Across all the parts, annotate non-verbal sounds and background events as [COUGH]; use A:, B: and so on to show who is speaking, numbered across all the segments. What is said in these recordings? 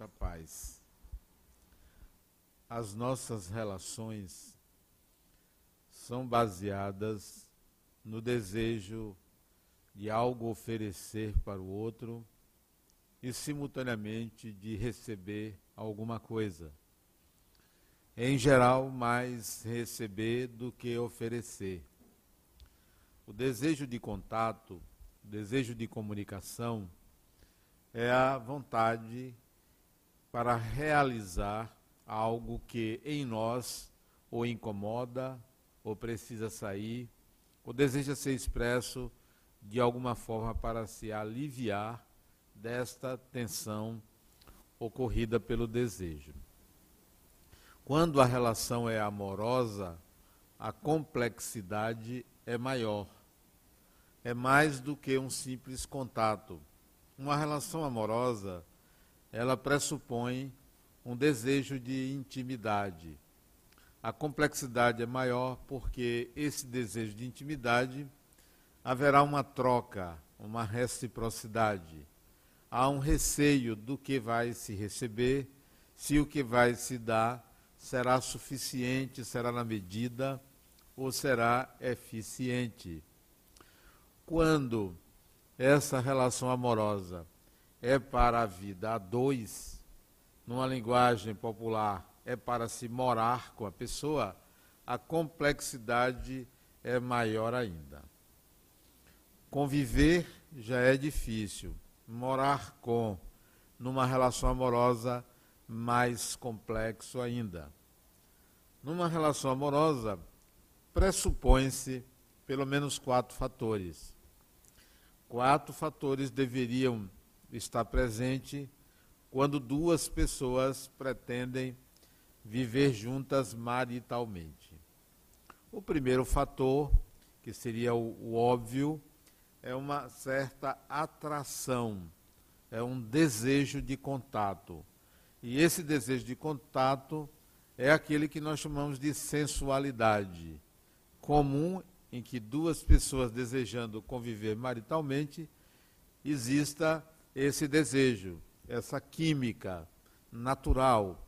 A: muita paz. As nossas relações são baseadas no desejo de algo oferecer para o outro e, simultaneamente, de receber alguma coisa. Em geral, mais receber do que oferecer. O desejo de contato, o desejo de comunicação, é a vontade para realizar algo que em nós ou incomoda, ou precisa sair, ou deseja ser expresso de alguma forma para se aliviar desta tensão ocorrida pelo desejo. Quando a relação é amorosa, a complexidade é maior. É mais do que um simples contato uma relação amorosa, ela pressupõe um desejo de intimidade. A complexidade é maior porque esse desejo de intimidade haverá uma troca, uma reciprocidade. Há um receio do que vai se receber, se o que vai se dar será suficiente, será na medida ou será eficiente. Quando essa relação amorosa é para a vida a dois, numa linguagem popular, é para se morar com a pessoa, a complexidade é maior ainda. Conviver já é difícil, morar com, numa relação amorosa, mais complexo ainda. Numa relação amorosa, pressupõe-se pelo menos quatro fatores quatro fatores deveriam estar presentes quando duas pessoas pretendem viver juntas maritalmente. O primeiro fator, que seria o, o óbvio, é uma certa atração, é um desejo de contato. E esse desejo de contato é aquele que nós chamamos de sensualidade, comum em que duas pessoas desejando conviver maritalmente, exista esse desejo, essa química natural.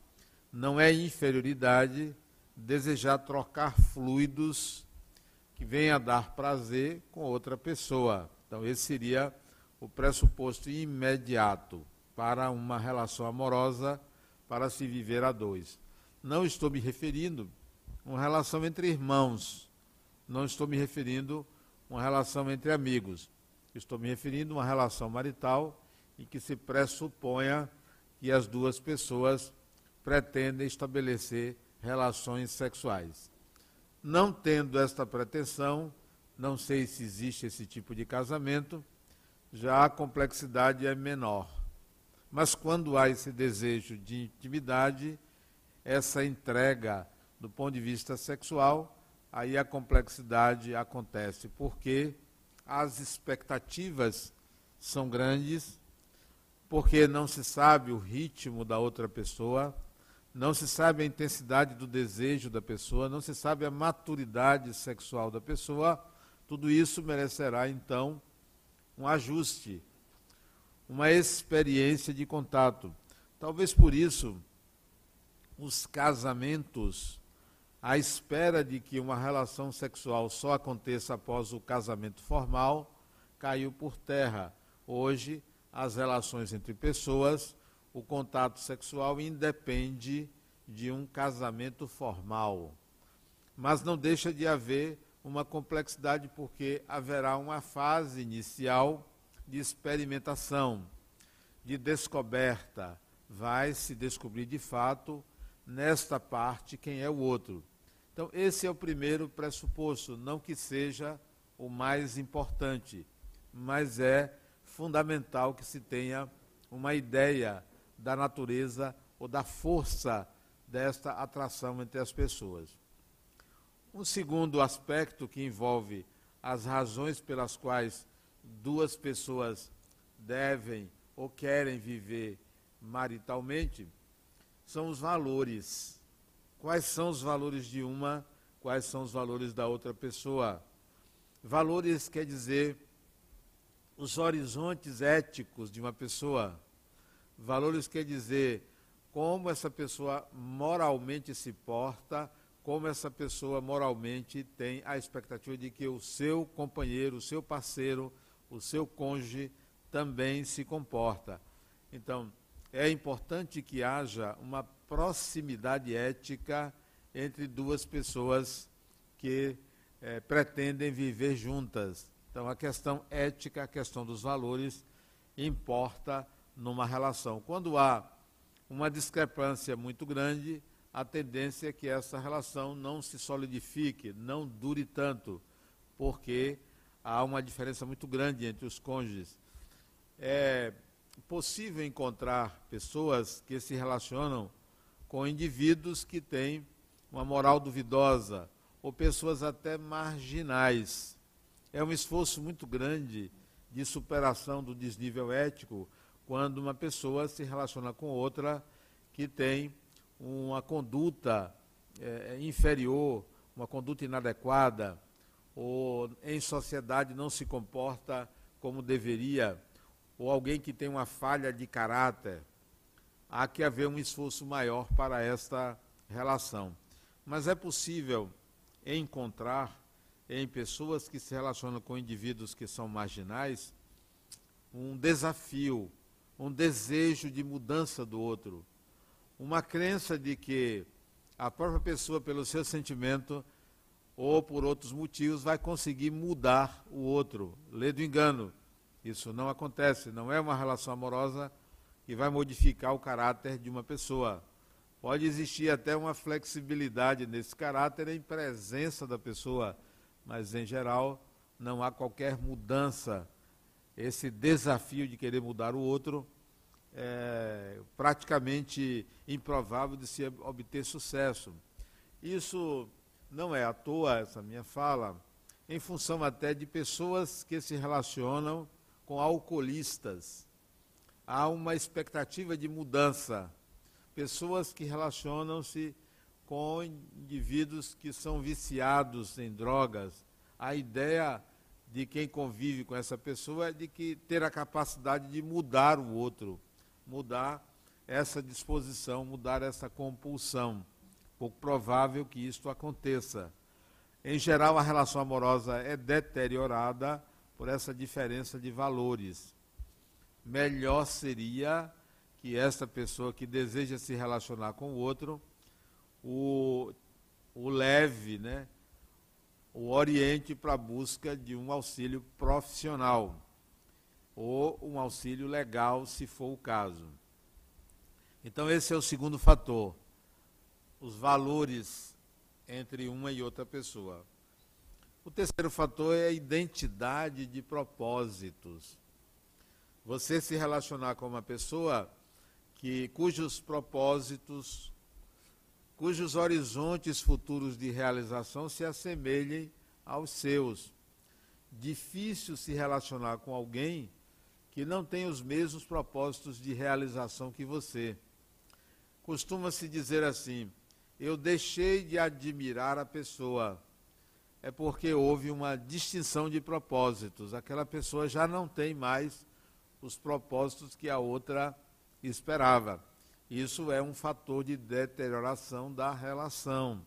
A: Não é inferioridade desejar trocar fluidos que venha a dar prazer com outra pessoa. Então, esse seria o pressuposto imediato para uma relação amorosa, para se viver a dois. Não estou me referindo a uma relação entre irmãos não estou me referindo a uma relação entre amigos. Estou me referindo a uma relação marital em que se pressuponha que as duas pessoas pretendem estabelecer relações sexuais. Não tendo esta pretensão, não sei se existe esse tipo de casamento, já a complexidade é menor. Mas quando há esse desejo de intimidade, essa entrega do ponto de vista sexual, aí a complexidade acontece, porque as expectativas são grandes, porque não se sabe o ritmo da outra pessoa, não se sabe a intensidade do desejo da pessoa, não se sabe a maturidade sexual da pessoa, tudo isso merecerá então um ajuste, uma experiência de contato. Talvez por isso os casamentos à espera de que uma relação sexual só aconteça após o casamento formal, caiu por terra. Hoje, as relações entre pessoas, o contato sexual independe de um casamento formal. Mas não deixa de haver uma complexidade, porque haverá uma fase inicial de experimentação, de descoberta. Vai se descobrir de fato, nesta parte, quem é o outro. Então, esse é o primeiro pressuposto, não que seja o mais importante, mas é fundamental que se tenha uma ideia da natureza ou da força desta atração entre as pessoas. Um segundo aspecto que envolve as razões pelas quais duas pessoas devem ou querem viver maritalmente são os valores quais são os valores de uma, quais são os valores da outra pessoa. Valores quer dizer os horizontes éticos de uma pessoa. Valores quer dizer como essa pessoa moralmente se porta, como essa pessoa moralmente tem a expectativa de que o seu companheiro, o seu parceiro, o seu cônjuge também se comporta. Então, é importante que haja uma proximidade ética entre duas pessoas que é, pretendem viver juntas. Então, a questão ética, a questão dos valores, importa numa relação. Quando há uma discrepância muito grande, a tendência é que essa relação não se solidifique, não dure tanto, porque há uma diferença muito grande entre os cônjuges. É possível encontrar pessoas que se relacionam com indivíduos que têm uma moral duvidosa, ou pessoas até marginais. É um esforço muito grande de superação do desnível ético quando uma pessoa se relaciona com outra que tem uma conduta é, inferior, uma conduta inadequada, ou em sociedade não se comporta como deveria, ou alguém que tem uma falha de caráter. Há que haver um esforço maior para esta relação. Mas é possível encontrar em pessoas que se relacionam com indivíduos que são marginais um desafio, um desejo de mudança do outro, uma crença de que a própria pessoa, pelo seu sentimento ou por outros motivos, vai conseguir mudar o outro. Lê do engano. Isso não acontece, não é uma relação amorosa que vai modificar o caráter de uma pessoa. Pode existir até uma flexibilidade nesse caráter em presença da pessoa, mas em geral não há qualquer mudança. Esse desafio de querer mudar o outro é praticamente improvável de se obter sucesso. Isso não é à toa, essa minha fala, em função até de pessoas que se relacionam com alcoolistas. Há uma expectativa de mudança pessoas que relacionam-se com indivíduos que são viciados em drogas. A ideia de quem convive com essa pessoa é de que ter a capacidade de mudar o outro, mudar essa disposição, mudar essa compulsão. Pouco provável que isto aconteça. Em geral, a relação amorosa é deteriorada por essa diferença de valores. Melhor seria que essa pessoa que deseja se relacionar com o outro o, o leve, né, o oriente para a busca de um auxílio profissional ou um auxílio legal, se for o caso. Então, esse é o segundo fator, os valores entre uma e outra pessoa. O terceiro fator é a identidade de propósitos. Você se relacionar com uma pessoa que cujos propósitos, cujos horizontes futuros de realização se assemelhem aos seus. Difícil se relacionar com alguém que não tem os mesmos propósitos de realização que você. Costuma-se dizer assim: eu deixei de admirar a pessoa. É porque houve uma distinção de propósitos. Aquela pessoa já não tem mais os propósitos que a outra esperava. Isso é um fator de deterioração da relação.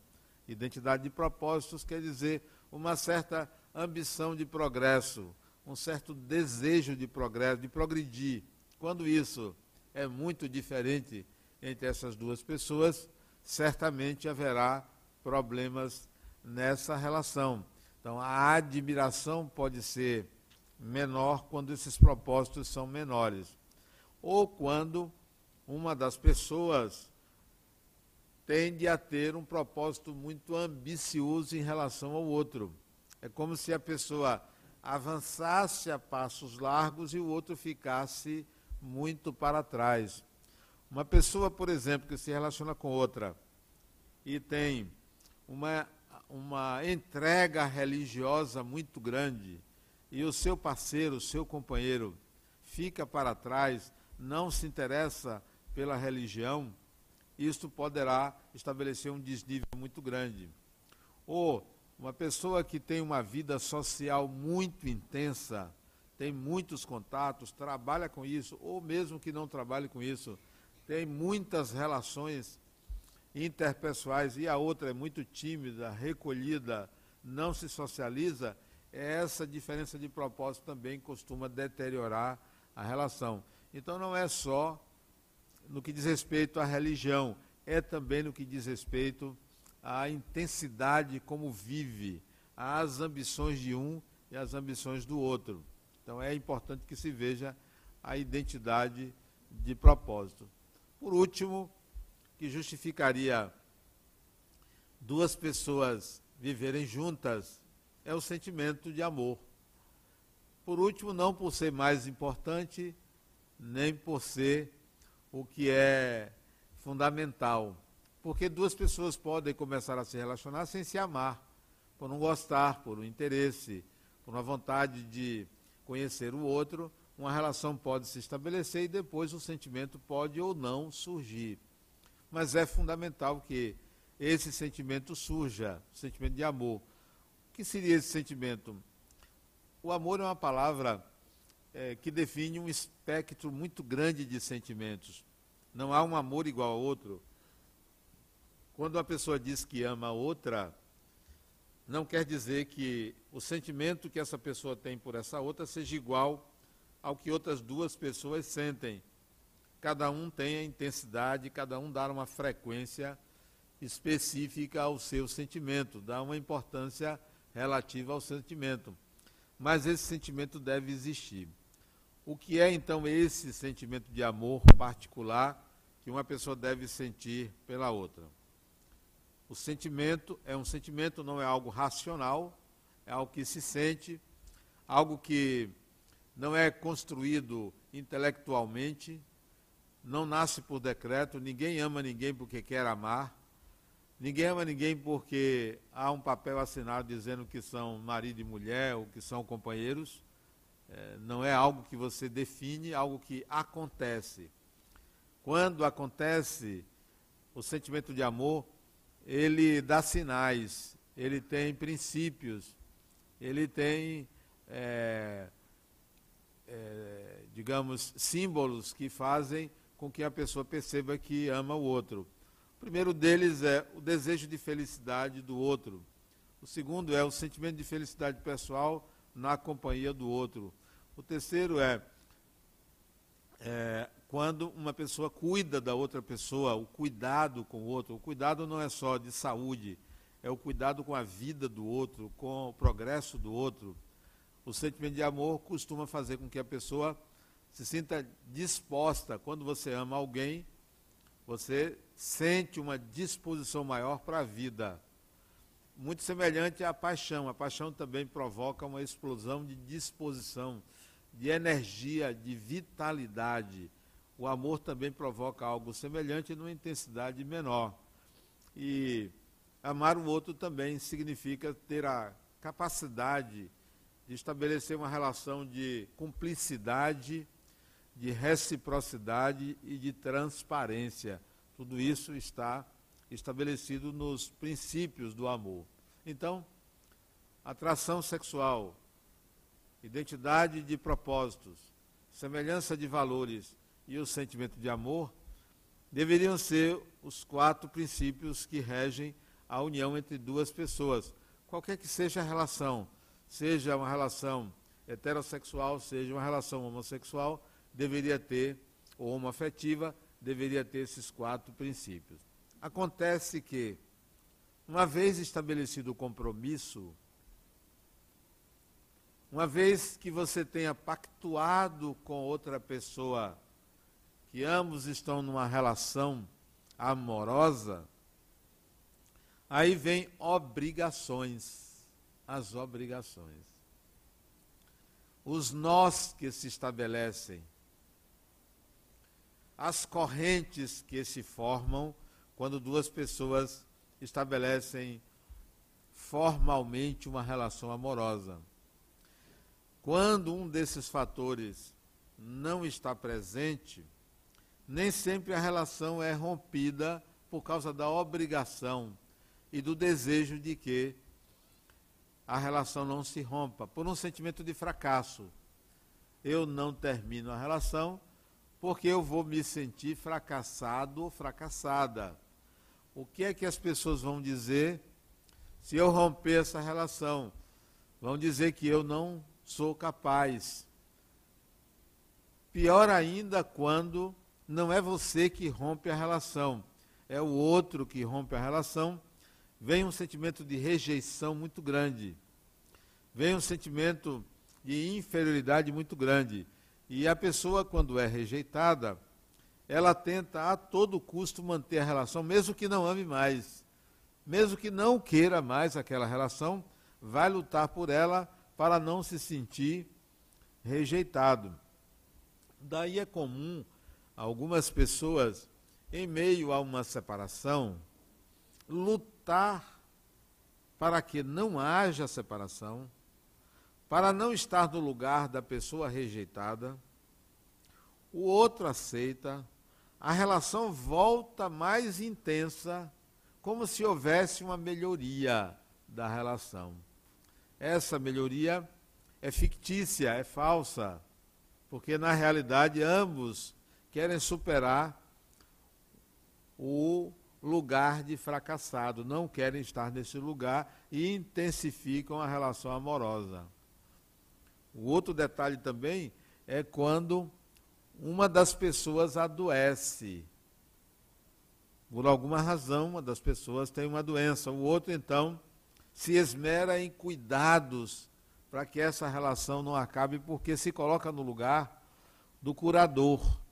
A: Identidade de propósitos quer dizer uma certa ambição de progresso, um certo desejo de progresso, de progredir. Quando isso é muito diferente entre essas duas pessoas, certamente haverá problemas nessa relação. Então, a admiração pode ser menor quando esses propósitos são menores ou quando uma das pessoas tende a ter um propósito muito ambicioso em relação ao outro. É como se a pessoa avançasse a passos largos e o outro ficasse muito para trás. Uma pessoa, por exemplo, que se relaciona com outra e tem uma, uma entrega religiosa muito grande e o seu parceiro, o seu companheiro, fica para trás, não se interessa pela religião, isto poderá estabelecer um desnível muito grande. Ou uma pessoa que tem uma vida social muito intensa, tem muitos contatos, trabalha com isso, ou mesmo que não trabalhe com isso, tem muitas relações interpessoais e a outra é muito tímida, recolhida, não se socializa, essa diferença de propósito também costuma deteriorar a relação. Então não é só no que diz respeito à religião, é também no que diz respeito à intensidade como vive, às ambições de um e às ambições do outro. Então é importante que se veja a identidade de propósito. Por último, que justificaria duas pessoas viverem juntas é o sentimento de amor. Por último, não por ser mais importante, nem por ser o que é fundamental. Porque duas pessoas podem começar a se relacionar sem se amar, por não gostar, por um interesse, por uma vontade de conhecer o outro, uma relação pode se estabelecer e depois o sentimento pode ou não surgir. Mas é fundamental que esse sentimento surja, o sentimento de amor. O que seria esse sentimento? O amor é uma palavra é, que define um espectro muito grande de sentimentos. Não há um amor igual a outro. Quando uma pessoa diz que ama a outra, não quer dizer que o sentimento que essa pessoa tem por essa outra seja igual ao que outras duas pessoas sentem. Cada um tem a intensidade, cada um dá uma frequência específica ao seu sentimento, dá uma importância relativa ao sentimento. Mas esse sentimento deve existir. O que é então esse sentimento de amor particular que uma pessoa deve sentir pela outra? O sentimento é um sentimento, não é algo racional, é algo que se sente, algo que não é construído intelectualmente, não nasce por decreto, ninguém ama ninguém porque quer amar, ninguém ama ninguém porque há um papel assinado dizendo que são marido e mulher ou que são companheiros. É, não é algo que você define, algo que acontece. Quando acontece o sentimento de amor, ele dá sinais, ele tem princípios, ele tem, é, é, digamos, símbolos que fazem com que a pessoa perceba que ama o outro. O primeiro deles é o desejo de felicidade do outro. O segundo é o sentimento de felicidade pessoal na companhia do outro. O terceiro é, é quando uma pessoa cuida da outra pessoa, o cuidado com o outro. O cuidado não é só de saúde, é o cuidado com a vida do outro, com o progresso do outro. O sentimento de amor costuma fazer com que a pessoa se sinta disposta. Quando você ama alguém, você sente uma disposição maior para a vida. Muito semelhante à paixão. A paixão também provoca uma explosão de disposição, de energia, de vitalidade o amor também provoca algo semelhante numa intensidade menor. E amar o outro também significa ter a capacidade de estabelecer uma relação de cumplicidade, de reciprocidade e de transparência. Tudo isso está estabelecido nos princípios do amor. Então, atração sexual, identidade de propósitos, semelhança de valores e o sentimento de amor deveriam ser os quatro princípios que regem a união entre duas pessoas, qualquer que seja a relação, seja uma relação heterossexual, seja uma relação homossexual, deveria ter, ou homoafetiva, deveria ter esses quatro princípios. Acontece que, uma vez estabelecido o compromisso, uma vez que você tenha pactuado com outra pessoa que ambos estão numa relação amorosa, aí vem obrigações, as obrigações. Os nós que se estabelecem, as correntes que se formam quando duas pessoas estabelecem formalmente uma relação amorosa. Quando um desses fatores não está presente, nem sempre a relação é rompida por causa da obrigação e do desejo de que a relação não se rompa, por um sentimento de fracasso. eu não termino a relação porque eu vou me sentir fracassado ou fracassada. O que é que as pessoas vão dizer se eu romper essa relação? Vão dizer que eu não sou capaz. Pior ainda quando não é você que rompe a relação, é o outro que rompe a relação. Vem um sentimento de rejeição muito grande. Vem um sentimento de inferioridade muito grande. E a pessoa, quando é rejeitada, ela tenta a todo custo manter a relação, mesmo que não ame mais, mesmo que não queira mais aquela relação, vai lutar por ela para não se sentir rejeitado. Daí é comum algumas pessoas, em meio a uma separação, lutar para que não haja separação, para não estar no lugar da pessoa rejeitada, o outro aceita, a relação volta mais intensa, como se houvesse uma melhoria da relação. Essa melhoria é fictícia, é falsa, porque na realidade ambos querem superar o lugar de fracassado, não querem estar nesse lugar e intensificam a relação amorosa. O outro detalhe também é quando uma das pessoas adoece. Por alguma razão, uma das pessoas tem uma doença. O outro, então, se esmera em cuidados para que essa relação não acabe, porque se coloca no lugar do curador,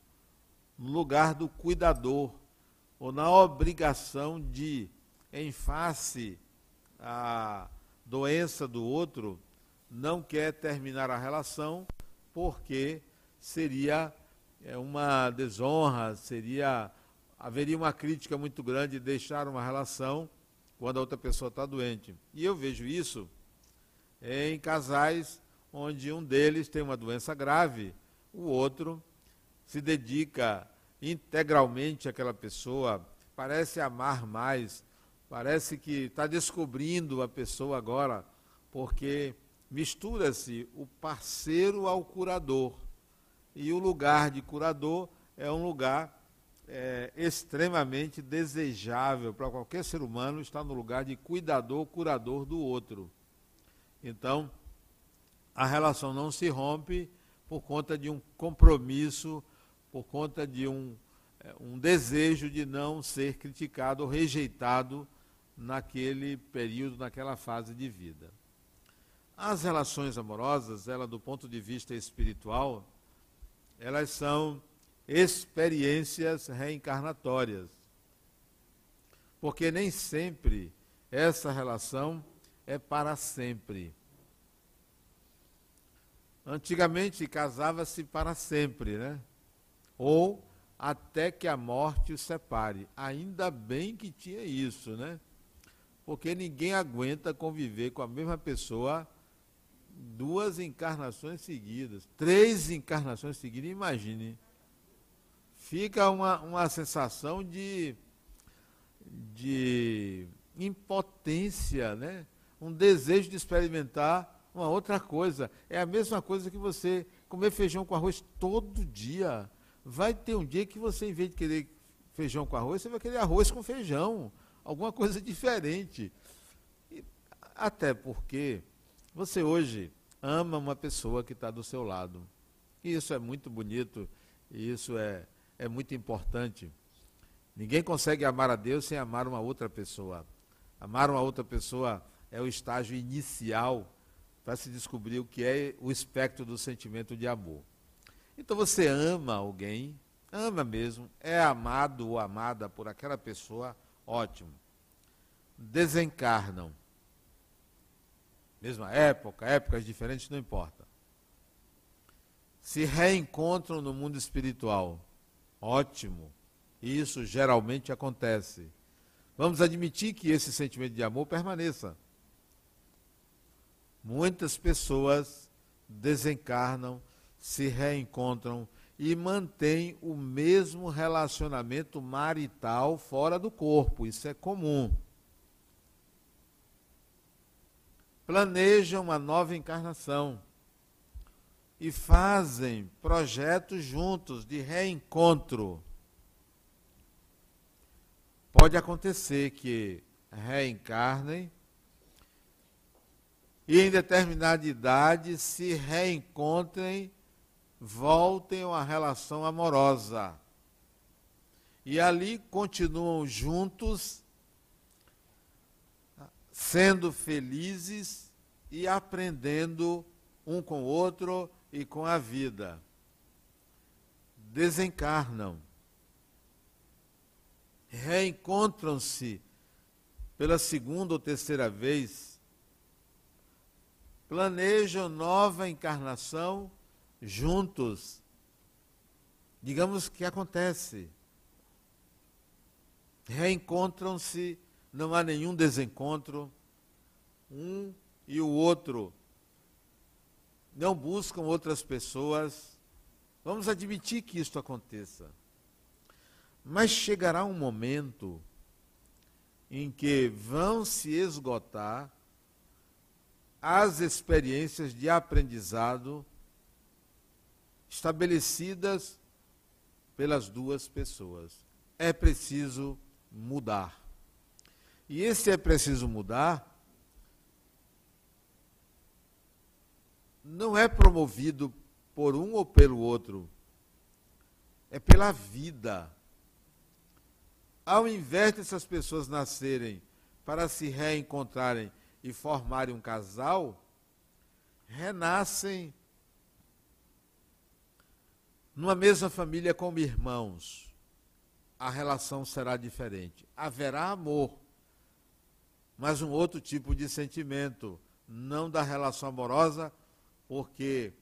A: no lugar do cuidador, ou na obrigação de, em face à doença do outro, não quer terminar a relação porque seria é, uma desonra, seria haveria uma crítica muito grande de deixar uma relação quando a outra pessoa está doente. E eu vejo isso em casais onde um deles tem uma doença grave, o outro se dedica integralmente àquela pessoa, parece amar mais, parece que está descobrindo a pessoa agora, porque mistura-se o parceiro ao curador. E o lugar de curador é um lugar é, extremamente desejável para qualquer ser humano estar no lugar de cuidador, curador do outro. Então, a relação não se rompe por conta de um compromisso, por conta de um, é, um desejo de não ser criticado ou rejeitado naquele período, naquela fase de vida. As relações amorosas, ela do ponto de vista espiritual, elas são experiências reencarnatórias. Porque nem sempre essa relação é para sempre. Antigamente casava-se para sempre, né? Ou até que a morte os separe. Ainda bem que tinha isso, né? Porque ninguém aguenta conviver com a mesma pessoa duas encarnações seguidas, três encarnações seguidas, imagine. Fica uma, uma sensação de, de impotência, né? um desejo de experimentar uma outra coisa. É a mesma coisa que você comer feijão com arroz todo dia. Vai ter um dia que você, em vez de querer feijão com arroz, você vai querer arroz com feijão. Alguma [LAUGHS] coisa diferente. E, até porque você hoje ama uma pessoa que está do seu lado. E isso é muito bonito, e isso é, é muito importante. Ninguém consegue amar a Deus sem amar uma outra pessoa. Amar uma outra pessoa é o estágio inicial para se descobrir o que é o espectro do sentimento de amor. Então você ama alguém, ama mesmo, é amado ou amada por aquela pessoa, ótimo. Desencarnam mesma época, épocas diferentes, não importa. Se reencontram no mundo espiritual. Ótimo. Isso geralmente acontece. Vamos admitir que esse sentimento de amor permaneça. Muitas pessoas desencarnam, se reencontram e mantêm o mesmo relacionamento marital fora do corpo. Isso é comum. planejam uma nova encarnação e fazem projetos juntos de reencontro. Pode acontecer que reencarnem e em determinada idade se reencontrem, voltem a relação amorosa. E ali continuam juntos, sendo felizes e aprendendo um com o outro e com a vida. Desencarnam. Reencontram-se pela segunda ou terceira vez. Planejam nova encarnação juntos. Digamos que acontece. Reencontram-se, não há nenhum desencontro. Um e o outro não buscam outras pessoas. Vamos admitir que isto aconteça. Mas chegará um momento em que vão se esgotar as experiências de aprendizado estabelecidas pelas duas pessoas. É preciso mudar. E esse é preciso mudar não é promovido por um ou pelo outro, é pela vida. Ao invés dessas pessoas nascerem para se reencontrarem e formarem um casal, renascem numa mesma família como irmãos. A relação será diferente. Haverá amor, mas um outro tipo de sentimento, não da relação amorosa, porque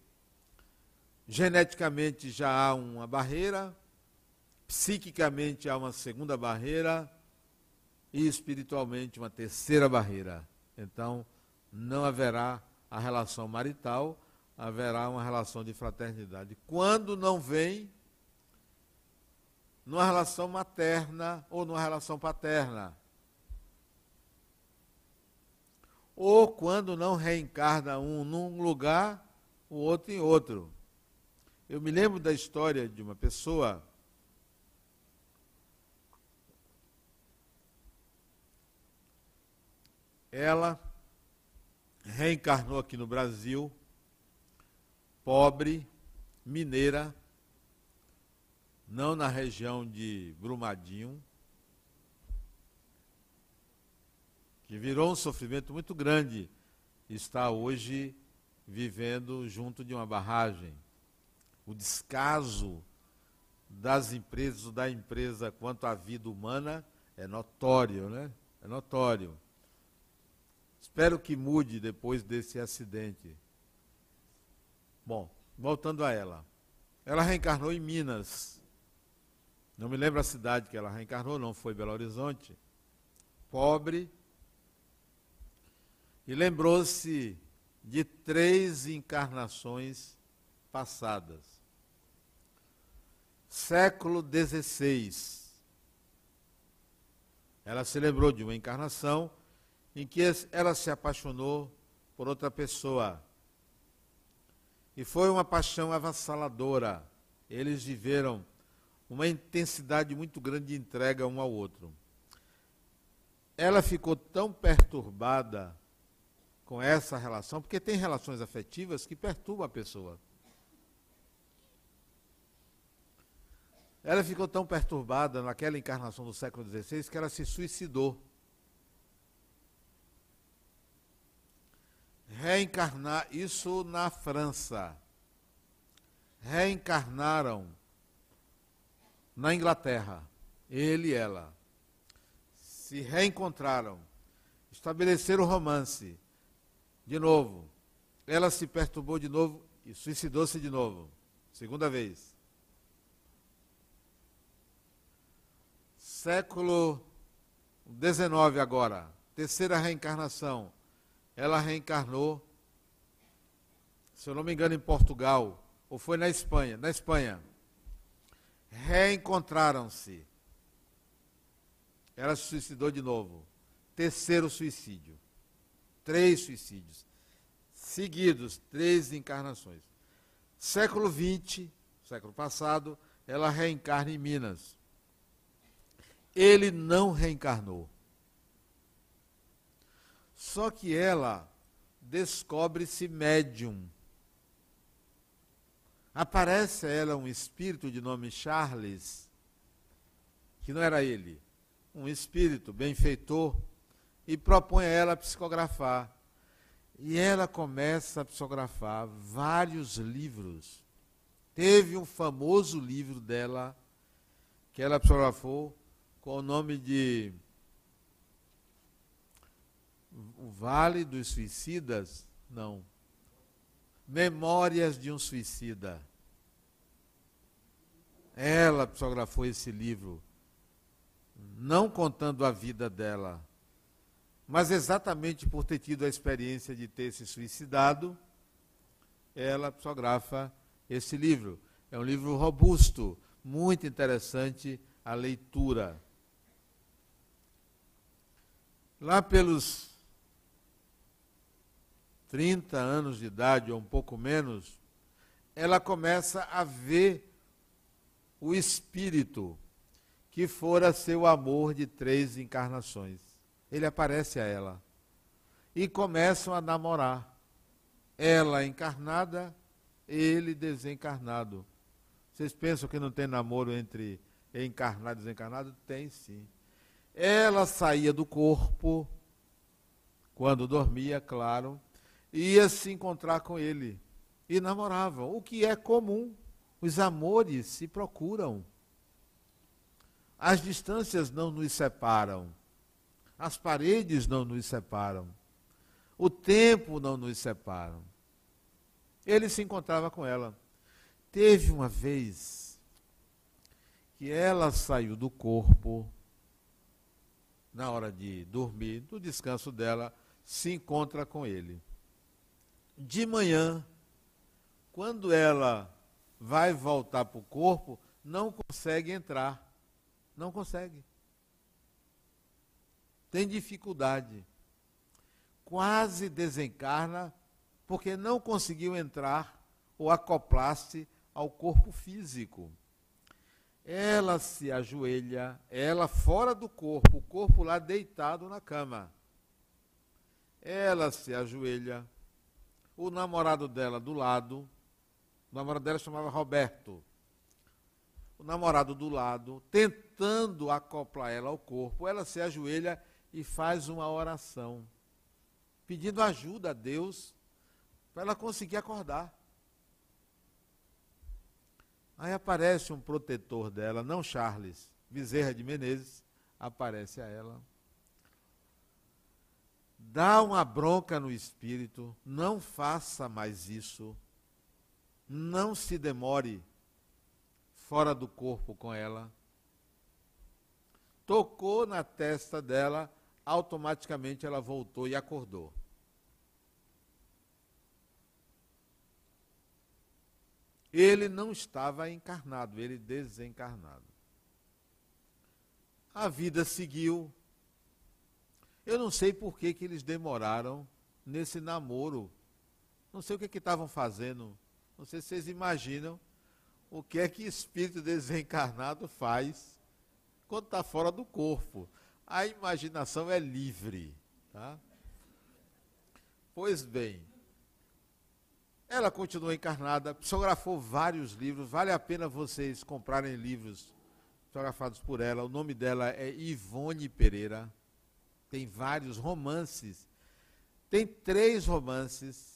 A: geneticamente já há uma barreira, psiquicamente há uma segunda barreira e espiritualmente uma terceira barreira. Então, não haverá a relação marital, haverá uma relação de fraternidade. Quando não vem numa relação materna ou numa relação paterna. ou quando não reencarna um num lugar, o outro em outro. Eu me lembro da história de uma pessoa ela reencarnou aqui no Brasil, pobre, mineira, não na região de Brumadinho, que virou um sofrimento muito grande, está hoje vivendo junto de uma barragem. O descaso das empresas, da empresa quanto à vida humana é notório, né? É notório. Espero que mude depois desse acidente. Bom, voltando a ela. Ela reencarnou em Minas. Não me lembro a cidade que ela reencarnou, não foi Belo Horizonte. Pobre, e lembrou-se de três encarnações passadas. Século XVI. Ela se lembrou de uma encarnação em que ela se apaixonou por outra pessoa. E foi uma paixão avassaladora. Eles viveram uma intensidade muito grande de entrega um ao outro. Ela ficou tão perturbada com essa relação, porque tem relações afetivas que perturbam a pessoa. Ela ficou tão perturbada naquela encarnação do século XVI que ela se suicidou. Reencarnar, isso na França. Reencarnaram na Inglaterra, ele e ela. Se reencontraram, estabeleceram romance de novo. Ela se perturbou de novo e suicidou-se de novo. Segunda vez. Século XIX agora. Terceira reencarnação. Ela reencarnou, se eu não me engano, em Portugal. Ou foi na Espanha? Na Espanha. Reencontraram-se. Ela se suicidou de novo. Terceiro suicídio. Três suicídios. Seguidos, três encarnações. Século XX, século passado, ela reencarna em Minas. Ele não reencarnou. Só que ela descobre-se médium. Aparece a ela um espírito de nome Charles, que não era ele, um espírito benfeitor, e propõe a ela psicografar. E ela começa a psicografar vários livros. Teve um famoso livro dela, que ela psicografou, com o nome de O Vale dos Suicidas? Não. Memórias de um Suicida. Ela psicografou esse livro, não contando a vida dela, mas exatamente por ter tido a experiência de ter se suicidado, ela psicografa esse livro. É um livro robusto, muito interessante a leitura. Lá pelos 30 anos de idade, ou um pouco menos, ela começa a ver o espírito que fora seu amor de três encarnações ele aparece a ela. E começam a namorar. Ela encarnada, ele desencarnado. Vocês pensam que não tem namoro entre encarnado e desencarnado? Tem sim. Ela saía do corpo, quando dormia, claro, ia se encontrar com ele. E namoravam, o que é comum. Os amores se procuram. As distâncias não nos separam. As paredes não nos separam. O tempo não nos separa. Ele se encontrava com ela. Teve uma vez que ela saiu do corpo, na hora de dormir, no descanso dela, se encontra com ele. De manhã, quando ela vai voltar para o corpo, não consegue entrar. Não consegue tem dificuldade. Quase desencarna porque não conseguiu entrar ou acoplar-se ao corpo físico. Ela se ajoelha, ela fora do corpo, o corpo lá deitado na cama. Ela se ajoelha, o namorado dela do lado, o namorado dela chamava Roberto. O namorado do lado, tentando acoplar ela ao corpo, ela se ajoelha e faz uma oração, pedindo ajuda a Deus para ela conseguir acordar. Aí aparece um protetor dela, não Charles, Bezerra de Menezes, aparece a ela. Dá uma bronca no espírito, não faça mais isso. Não se demore fora do corpo com ela. Tocou na testa dela automaticamente ela voltou e acordou. Ele não estava encarnado, ele desencarnado. A vida seguiu. Eu não sei por que, que eles demoraram nesse namoro. Não sei o que estavam fazendo. Não sei se vocês imaginam o que é que espírito [LAUGHS] desencarnado faz quando está fora do corpo a imaginação é livre. Tá? Pois bem, ela continua encarnada, psicografou vários livros, vale a pena vocês comprarem livros psicografados por ela. O nome dela é Ivone Pereira. Tem vários romances. Tem três romances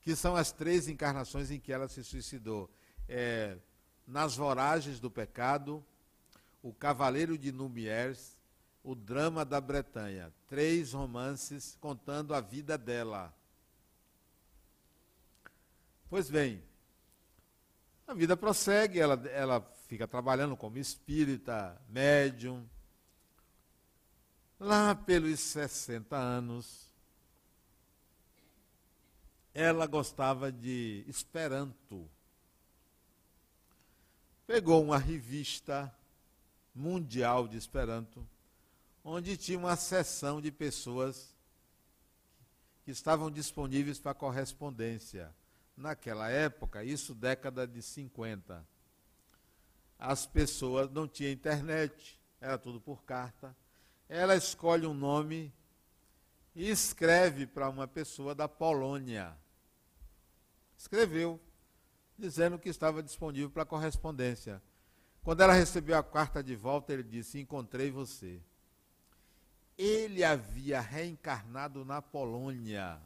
A: que são as três encarnações em que ela se suicidou. É, Nas Voragens do Pecado, O Cavaleiro de Numiers o Drama da Bretanha. Três romances contando a vida dela. Pois bem, a vida prossegue, ela, ela fica trabalhando como espírita, médium. Lá pelos 60 anos, ela gostava de Esperanto. Pegou uma revista mundial de Esperanto onde tinha uma seção de pessoas que estavam disponíveis para correspondência. naquela época, isso década de 50, as pessoas não tinham internet, era tudo por carta. Ela escolhe um nome e escreve para uma pessoa da Polônia. Escreveu, dizendo que estava disponível para correspondência. Quando ela recebeu a carta de volta, ele disse: Encontrei você. Ele havia reencarnado na Polônia.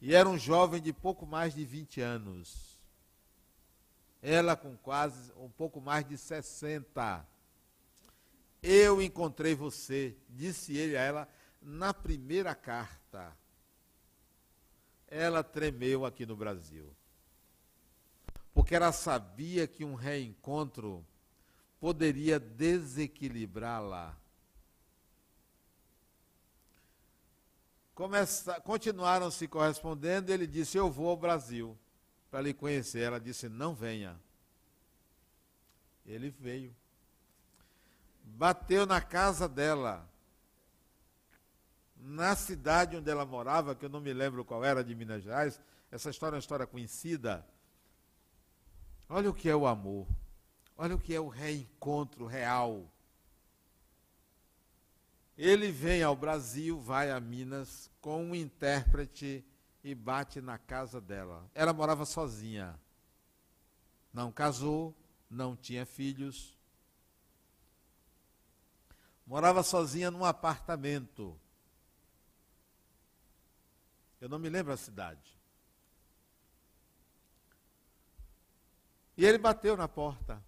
A: E era um jovem de pouco mais de 20 anos. Ela com quase um pouco mais de 60. Eu encontrei você, disse ele a ela na primeira carta. Ela tremeu aqui no Brasil. Porque ela sabia que um reencontro poderia desequilibrá-la. continuaram se correspondendo, ele disse: Eu vou ao Brasil para lhe conhecer. Ela disse: Não venha. Ele veio. Bateu na casa dela, na cidade onde ela morava, que eu não me lembro qual era, de Minas Gerais. Essa história é uma história conhecida. Olha o que é o amor. Olha o que é o reencontro real. Ele vem ao Brasil, vai a Minas com um intérprete e bate na casa dela. Ela morava sozinha. Não casou, não tinha filhos. Morava sozinha num apartamento. Eu não me lembro a cidade. E ele bateu na porta.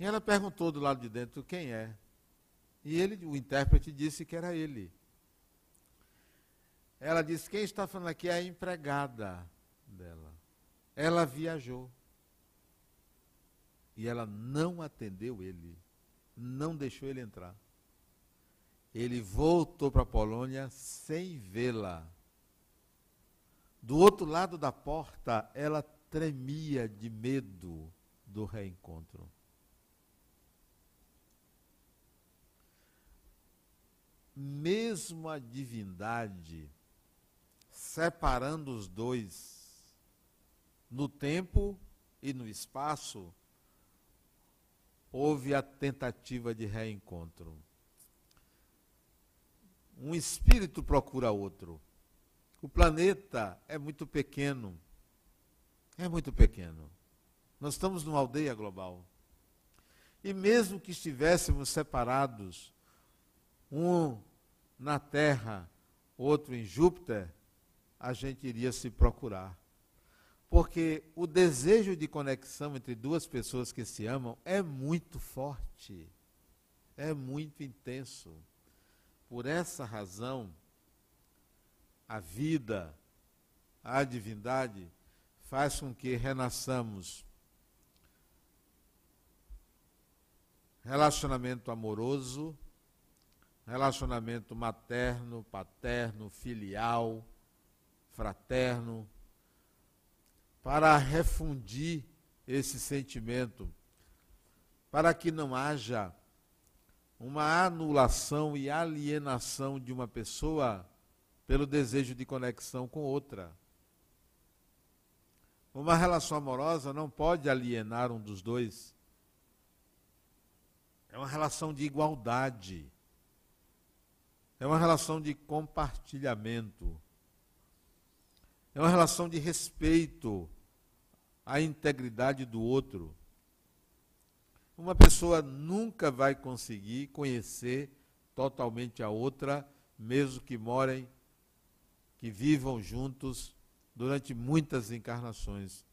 A: E ela perguntou do lado de dentro quem é. E ele, o intérprete, disse que era ele. Ela disse: Quem está falando aqui é a empregada dela. Ela viajou. E ela não atendeu ele. Não deixou ele entrar. Ele voltou para a Polônia sem vê-la. Do outro lado da porta, ela tremia de medo do reencontro. Mesmo a divindade separando os dois no tempo e no espaço, houve a tentativa de reencontro. Um espírito procura outro. O planeta é muito pequeno. É muito pequeno. Nós estamos numa aldeia global. E mesmo que estivéssemos separados, um na Terra, outro em Júpiter, a gente iria se procurar. Porque o desejo de conexão entre duas pessoas que se amam é muito forte, é muito intenso. Por essa razão, a vida, a divindade, faz com que renasçamos relacionamento amoroso, relacionamento materno, paterno, filial, fraterno, para refundir esse sentimento, para que não haja uma anulação e alienação de uma pessoa pelo desejo de conexão com outra. Uma relação amorosa não pode alienar um dos dois. É uma relação de igualdade. É uma relação de compartilhamento. É uma relação de respeito à integridade do outro. Uma pessoa nunca vai conseguir conhecer totalmente a outra, mesmo que morem, que vivam juntos durante muitas encarnações.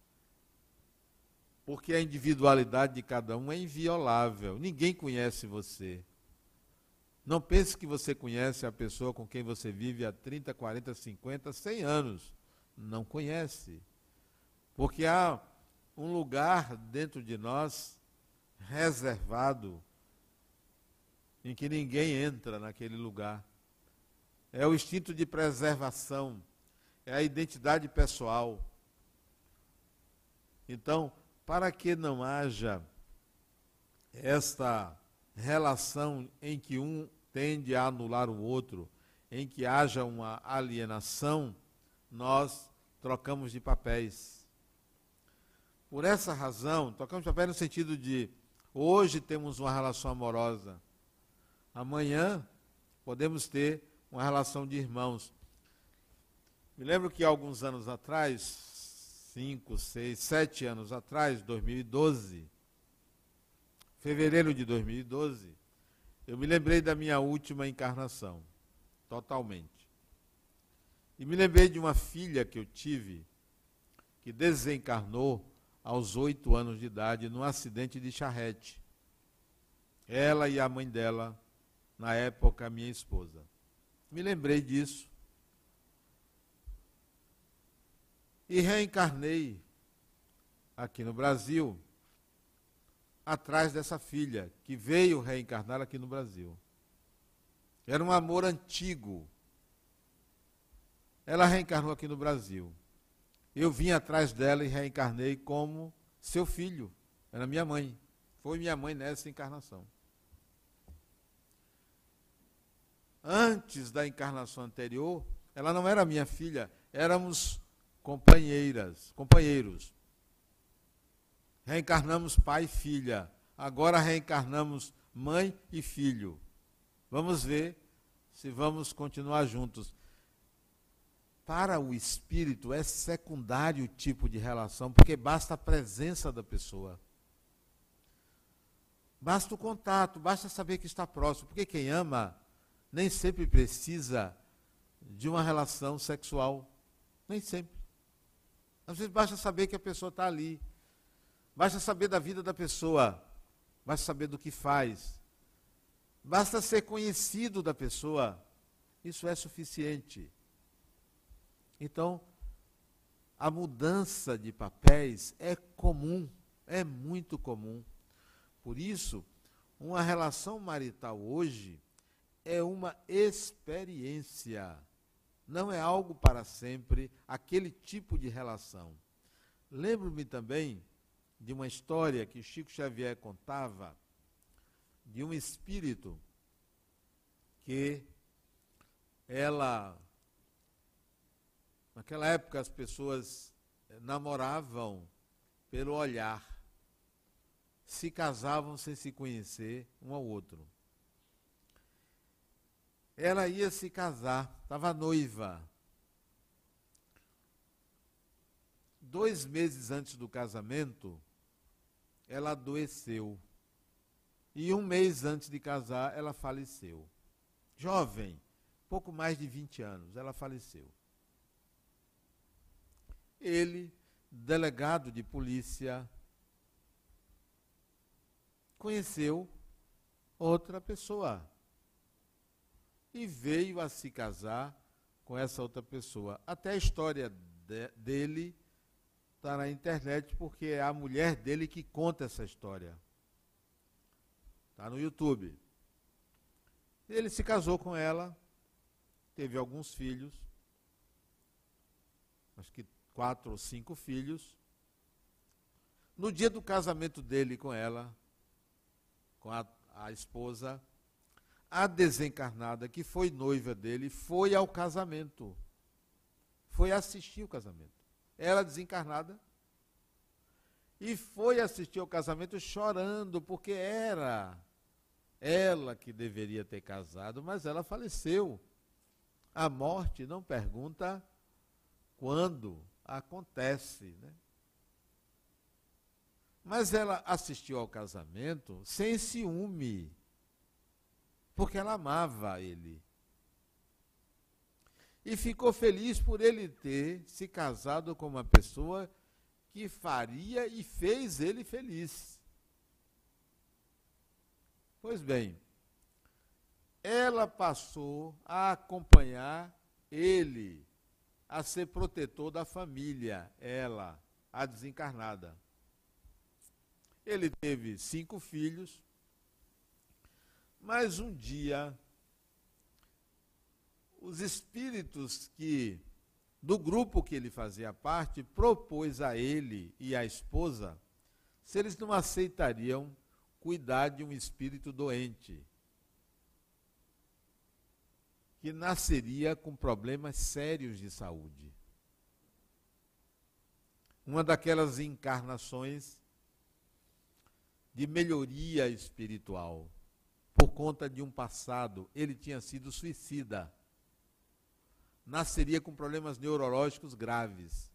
A: Porque a individualidade de cada um é inviolável. Ninguém conhece você. Não pense que você conhece a pessoa com quem você vive há 30, 40, 50, 100 anos não conhece. Porque há um lugar dentro de nós reservado em que ninguém entra naquele lugar. É o instinto de preservação, é a identidade pessoal. Então, para que não haja esta relação em que um tende a anular o outro, em que haja uma alienação, nós trocamos de papéis. Por essa razão, trocamos de papéis no sentido de hoje temos uma relação amorosa, amanhã podemos ter uma relação de irmãos. Me lembro que alguns anos atrás, cinco, seis, sete anos atrás, 2012, fevereiro de 2012, eu me lembrei da minha última encarnação, totalmente. E me lembrei de uma filha que eu tive, que desencarnou aos oito anos de idade num acidente de charrete. Ela e a mãe dela, na época, minha esposa. Me lembrei disso. E reencarnei aqui no Brasil, atrás dessa filha, que veio reencarnar aqui no Brasil. Era um amor antigo. Ela reencarnou aqui no Brasil. Eu vim atrás dela e reencarnei como seu filho. Era minha mãe. Foi minha mãe nessa encarnação. Antes da encarnação anterior, ela não era minha filha, éramos companheiras, companheiros. Reencarnamos pai e filha. Agora reencarnamos mãe e filho. Vamos ver se vamos continuar juntos. Para o espírito é secundário o tipo de relação, porque basta a presença da pessoa. Basta o contato, basta saber que está próximo, porque quem ama nem sempre precisa de uma relação sexual. Nem sempre. Às vezes basta saber que a pessoa está ali. Basta saber da vida da pessoa. Basta saber do que faz. Basta ser conhecido da pessoa. Isso é suficiente. Então, a mudança de papéis é comum, é muito comum. Por isso, uma relação marital hoje é uma experiência. Não é algo para sempre, aquele tipo de relação. Lembro-me também de uma história que Chico Xavier contava de um espírito que ela naquela época as pessoas namoravam pelo olhar, se casavam sem se conhecer um ao outro ela ia se casar, estava noiva. Dois meses antes do casamento, ela adoeceu. E um mês antes de casar, ela faleceu. Jovem, pouco mais de 20 anos, ela faleceu. Ele, delegado de polícia, conheceu outra pessoa e veio a se casar com essa outra pessoa. Até a história de, dele está na internet, porque é a mulher dele que conta essa história. Está no YouTube. Ele se casou com ela, teve alguns filhos, acho que quatro ou cinco filhos. No dia do casamento dele com ela, com a, a esposa, a desencarnada, que foi noiva dele, foi ao casamento. Foi assistir o casamento. Ela desencarnada. E foi assistir ao casamento chorando, porque era ela que deveria ter casado, mas ela faleceu. A morte não pergunta quando acontece, né? Mas ela assistiu ao casamento sem ciúme porque ela amava ele. E ficou feliz por ele ter se casado com uma pessoa que faria e fez ele feliz. Pois bem, ela passou a acompanhar ele, a ser protetor da família, ela, a desencarnada. Ele teve cinco filhos, mas um dia, os espíritos que do grupo que ele fazia parte propôs a ele e à esposa se eles não aceitariam cuidar de um espírito doente que nasceria com problemas sérios de saúde. uma daquelas encarnações de melhoria espiritual por conta de um passado. Ele tinha sido suicida. Nasceria com problemas neurológicos graves.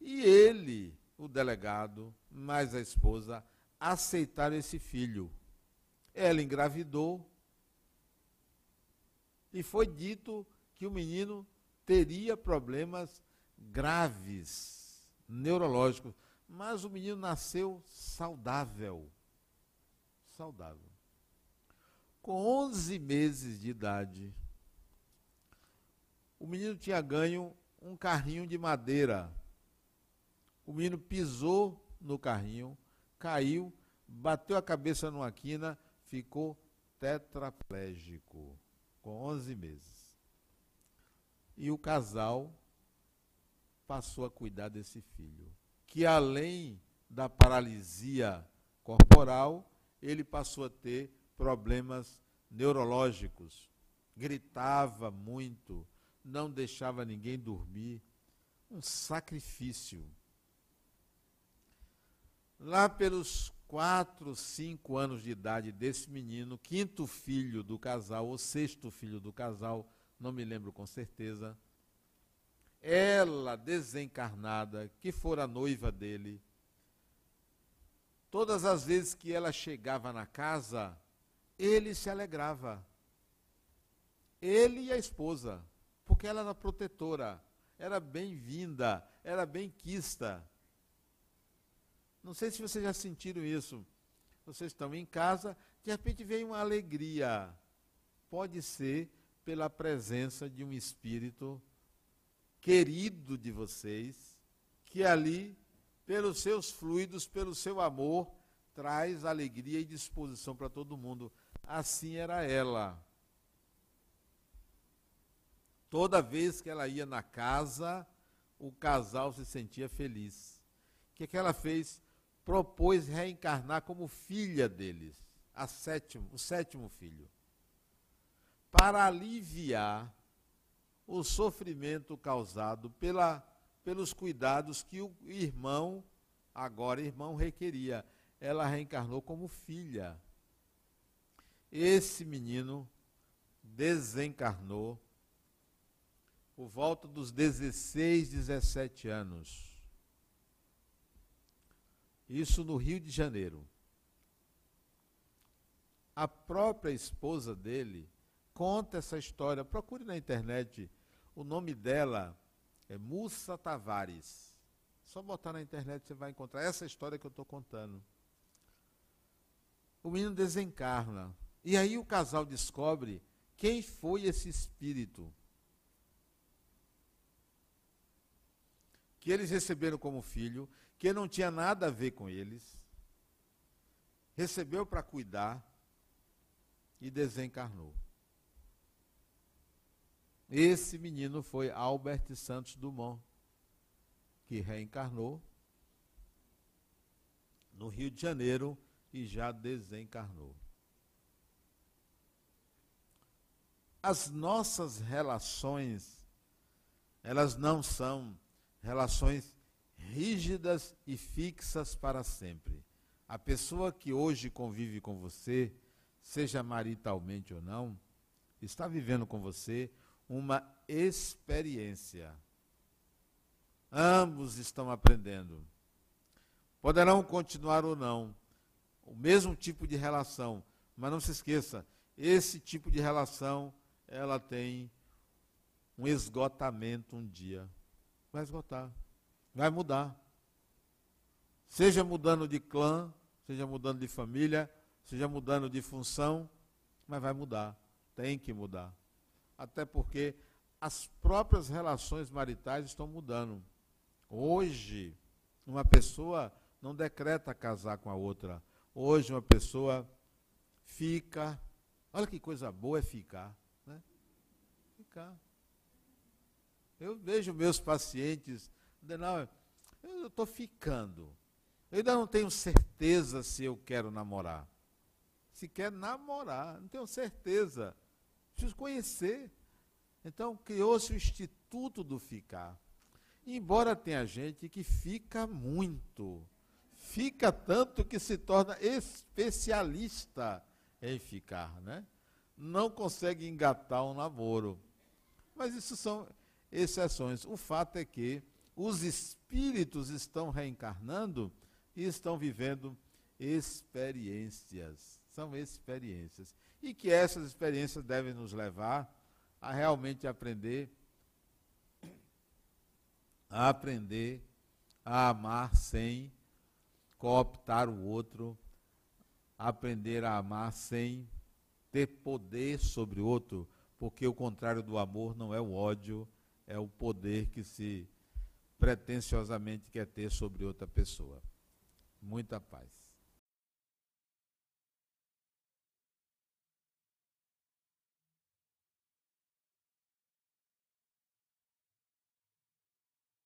A: E ele, o delegado, mais a esposa, aceitaram esse filho. Ela engravidou e foi dito que o menino teria problemas graves neurológicos, mas o menino nasceu saudável. Saudável. Com 11 meses de idade, o menino tinha ganho um carrinho de madeira. O menino pisou no carrinho, caiu, bateu a cabeça numa quina, ficou tetraplégico, com 11 meses. E o casal passou a cuidar desse filho, que além da paralisia corporal, ele passou a ter problemas neurológicos. Gritava muito, não deixava ninguém dormir. Um sacrifício. Lá pelos quatro, cinco anos de idade desse menino, quinto filho do casal, ou sexto filho do casal, não me lembro com certeza, ela desencarnada, que fora noiva dele, todas as vezes que ela chegava na casa, ele se alegrava. Ele e a esposa, porque ela era protetora, era bem-vinda, era bem-quista. Não sei se vocês já sentiram isso. Vocês estão em casa, de repente vem uma alegria. Pode ser pela presença de um espírito querido de vocês, que ali, pelos seus fluidos, pelo seu amor, traz alegria e disposição para todo mundo. Assim era ela. Toda vez que ela ia na casa, o casal se sentia feliz. O que, que ela fez? Propôs reencarnar como filha deles, a sétimo, o sétimo filho, para aliviar o sofrimento causado pela, pelos cuidados que o irmão, agora irmão, requeria. Ela reencarnou como filha. Esse menino desencarnou por volta dos 16, 17 anos. Isso no Rio de Janeiro. A própria esposa dele conta essa história. Procure na internet. O nome dela é Mussa Tavares. Só botar na internet você vai encontrar essa história que eu estou contando. O menino desencarna. E aí o casal descobre quem foi esse espírito. Que eles receberam como filho que não tinha nada a ver com eles, recebeu para cuidar e desencarnou. Esse menino foi Albert Santos Dumont, que reencarnou no Rio de Janeiro e já desencarnou. As nossas relações, elas não são relações rígidas e fixas para sempre. A pessoa que hoje convive com você, seja maritalmente ou não, está vivendo com você uma experiência. Ambos estão aprendendo. Poderão continuar ou não o mesmo tipo de relação, mas não se esqueça, esse tipo de relação ela tem um esgotamento um dia. Vai esgotar. Vai mudar. Seja mudando de clã, seja mudando de família, seja mudando de função, mas vai mudar. Tem que mudar. Até porque as próprias relações maritais estão mudando. Hoje, uma pessoa não decreta casar com a outra. Hoje, uma pessoa fica. Olha que coisa boa é ficar. Né? Ficar. Eu vejo meus pacientes não, eu estou ficando. Eu ainda não tenho certeza se eu quero namorar. Se quer namorar, não tenho certeza. Preciso conhecer. Então criou-se o Instituto do Ficar. Embora tenha gente que fica muito, fica tanto que se torna especialista em ficar, né? Não consegue engatar um namoro. Mas isso são exceções. O fato é que os espíritos estão reencarnando e estão vivendo experiências. São experiências. E que essas experiências devem nos levar a realmente aprender a aprender a amar sem cooptar o outro, aprender a amar sem ter poder sobre o outro, porque o contrário do amor não é o ódio, é o poder que se pretensiosamente quer ter sobre outra pessoa. Muita paz.